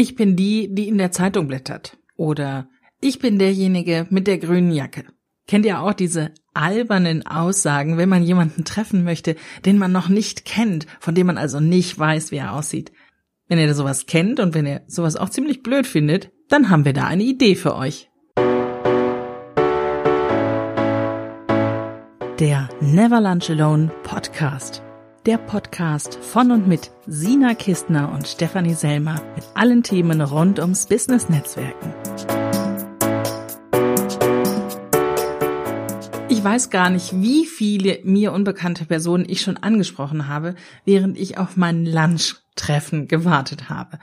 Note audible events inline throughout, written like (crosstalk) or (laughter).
Ich bin die, die in der Zeitung blättert. Oder ich bin derjenige mit der grünen Jacke. Kennt ihr auch diese albernen Aussagen, wenn man jemanden treffen möchte, den man noch nicht kennt, von dem man also nicht weiß, wie er aussieht? Wenn ihr sowas kennt und wenn ihr sowas auch ziemlich blöd findet, dann haben wir da eine Idee für euch. Der Never Lunch Alone Podcast. Der Podcast von und mit Sina Kistner und Stefanie Selmer mit allen Themen rund ums Business Netzwerken. Ich weiß gar nicht, wie viele mir unbekannte Personen ich schon angesprochen habe, während ich auf mein Lunchtreffen gewartet habe.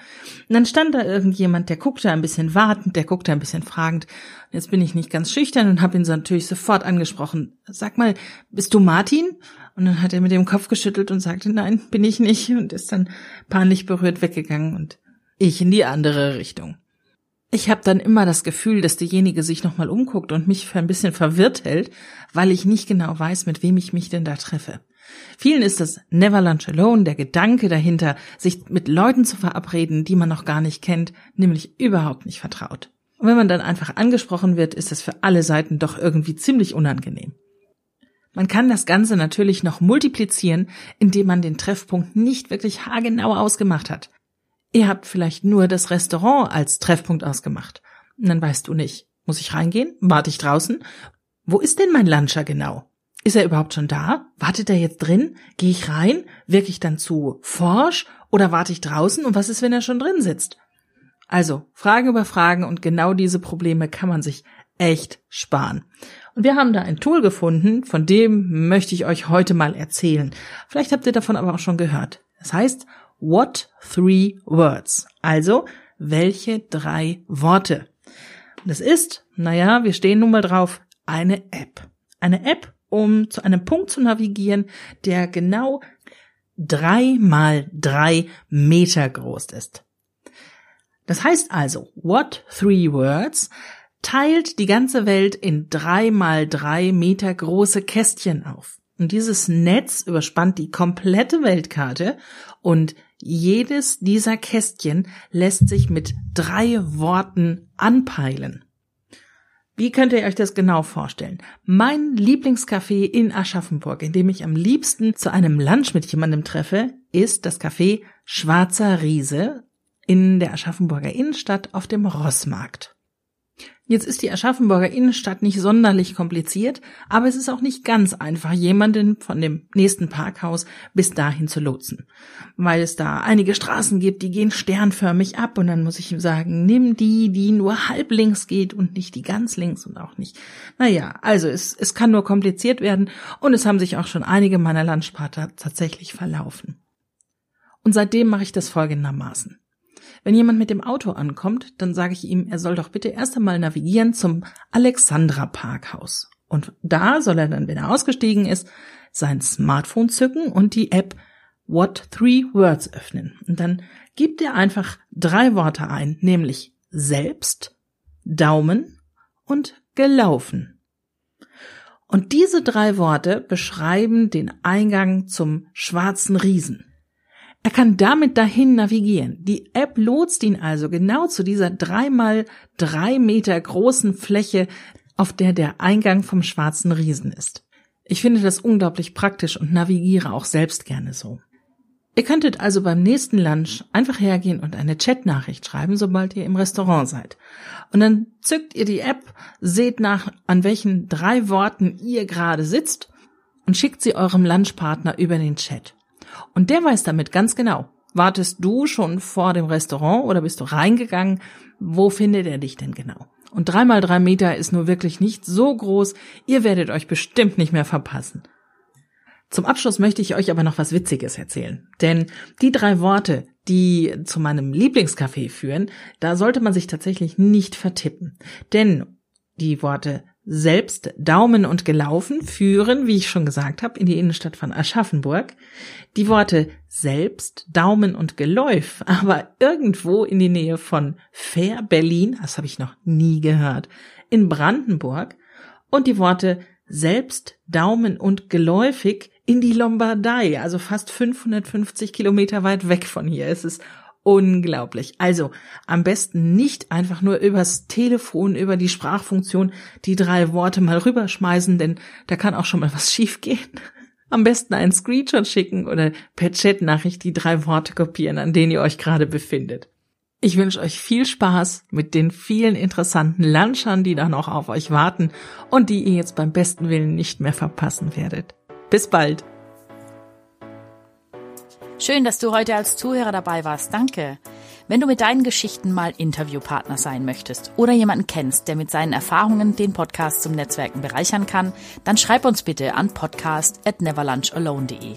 Und dann stand da irgendjemand, der guckte ein bisschen wartend, der guckte ein bisschen fragend. Jetzt bin ich nicht ganz schüchtern und habe ihn so natürlich sofort angesprochen. Sag mal, bist du Martin? Und dann hat er mit dem Kopf geschüttelt und sagte, nein, bin ich nicht und ist dann peinlich berührt weggegangen und ich in die andere Richtung. Ich habe dann immer das Gefühl, dass derjenige sich nochmal umguckt und mich für ein bisschen verwirrt hält, weil ich nicht genau weiß, mit wem ich mich denn da treffe. Vielen ist das Never Lunch Alone, der Gedanke dahinter, sich mit Leuten zu verabreden, die man noch gar nicht kennt, nämlich überhaupt nicht vertraut. Und wenn man dann einfach angesprochen wird, ist das für alle Seiten doch irgendwie ziemlich unangenehm. Man kann das Ganze natürlich noch multiplizieren, indem man den Treffpunkt nicht wirklich haargenau ausgemacht hat. Ihr habt vielleicht nur das Restaurant als Treffpunkt ausgemacht. Und dann weißt du nicht, muss ich reingehen? Warte ich draußen? Wo ist denn mein Luncher genau? Ist er überhaupt schon da? Wartet er jetzt drin? Gehe ich rein? Wirke ich dann zu forsch? Oder warte ich draußen? Und was ist, wenn er schon drin sitzt? Also, Fragen über Fragen und genau diese Probleme kann man sich echt sparen. Und wir haben da ein Tool gefunden, von dem möchte ich euch heute mal erzählen. Vielleicht habt ihr davon aber auch schon gehört. Das heißt What Three Words? Also, welche drei Worte? Das ist, naja, wir stehen nun mal drauf, eine App. Eine App, um zu einem Punkt zu navigieren, der genau drei mal drei Meter groß ist. Das heißt also, What Three Words teilt die ganze Welt in drei mal drei Meter große Kästchen auf. Und dieses Netz überspannt die komplette Weltkarte und jedes dieser Kästchen lässt sich mit drei Worten anpeilen. Wie könnt ihr euch das genau vorstellen? Mein Lieblingscafé in Aschaffenburg, in dem ich am liebsten zu einem Lunch mit jemandem treffe, ist das Café Schwarzer Riese in der Aschaffenburger Innenstadt auf dem Rossmarkt. Jetzt ist die Aschaffenburger Innenstadt nicht sonderlich kompliziert, aber es ist auch nicht ganz einfach, jemanden von dem nächsten Parkhaus bis dahin zu lotsen. Weil es da einige Straßen gibt, die gehen sternförmig ab und dann muss ich ihm sagen, nimm die, die nur halb links geht und nicht die ganz links und auch nicht. Naja, also es, es kann nur kompliziert werden und es haben sich auch schon einige meiner Lunchpartner tatsächlich verlaufen. Und seitdem mache ich das folgendermaßen. Wenn jemand mit dem Auto ankommt, dann sage ich ihm, er soll doch bitte erst einmal navigieren zum Alexandra Parkhaus. Und da soll er dann, wenn er ausgestiegen ist, sein Smartphone zücken und die App What Three Words öffnen. Und dann gibt er einfach drei Worte ein, nämlich selbst, Daumen und gelaufen. Und diese drei Worte beschreiben den Eingang zum schwarzen Riesen. Er kann damit dahin navigieren. Die App lotst ihn also genau zu dieser dreimal drei Meter großen Fläche, auf der der Eingang vom schwarzen Riesen ist. Ich finde das unglaublich praktisch und navigiere auch selbst gerne so. Ihr könntet also beim nächsten Lunch einfach hergehen und eine Chatnachricht schreiben, sobald ihr im Restaurant seid. Und dann zückt ihr die App, seht nach, an welchen drei Worten ihr gerade sitzt und schickt sie eurem Lunchpartner über den Chat. Und der weiß damit ganz genau, wartest du schon vor dem Restaurant oder bist du reingegangen? Wo findet er dich denn genau? Und dreimal drei Meter ist nur wirklich nicht so groß, ihr werdet euch bestimmt nicht mehr verpassen. Zum Abschluss möchte ich euch aber noch was Witziges erzählen. Denn die drei Worte, die zu meinem Lieblingscafé führen, da sollte man sich tatsächlich nicht vertippen. Denn die Worte selbst Daumen und gelaufen führen, wie ich schon gesagt habe, in die Innenstadt von Aschaffenburg. Die Worte selbst, Daumen und Geläuf, (laughs) aber irgendwo in die Nähe von Fair Berlin, das habe ich noch nie gehört, in Brandenburg. Und die Worte selbst, Daumen und geläufig in die Lombardei, also fast 550 Kilometer weit weg von hier. Es ist unglaublich. Also am besten nicht einfach nur übers Telefon, über die Sprachfunktion die drei Worte mal rüberschmeißen, denn da kann auch schon mal was (laughs) schiefgehen. Am besten einen Screenshot schicken oder per Chatnachricht die drei Worte kopieren, an denen ihr euch gerade befindet. Ich wünsche euch viel Spaß mit den vielen interessanten Lunchern, die da noch auf euch warten und die ihr jetzt beim besten Willen nicht mehr verpassen werdet. Bis bald! Schön, dass du heute als Zuhörer dabei warst. Danke. Wenn du mit deinen Geschichten mal Interviewpartner sein möchtest oder jemanden kennst, der mit seinen Erfahrungen den Podcast zum Netzwerken bereichern kann, dann schreib uns bitte an podcast at neverlunchalone.de.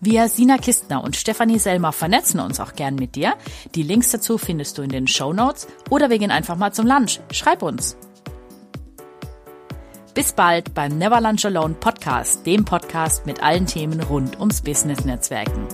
Wir, Sina Kistner und Stefanie Selmer, vernetzen uns auch gern mit dir. Die Links dazu findest du in den Show Notes oder wir gehen einfach mal zum Lunch. Schreib uns. Bis bald beim Never Lunch Alone Podcast, dem Podcast mit allen Themen rund ums Business Netzwerken.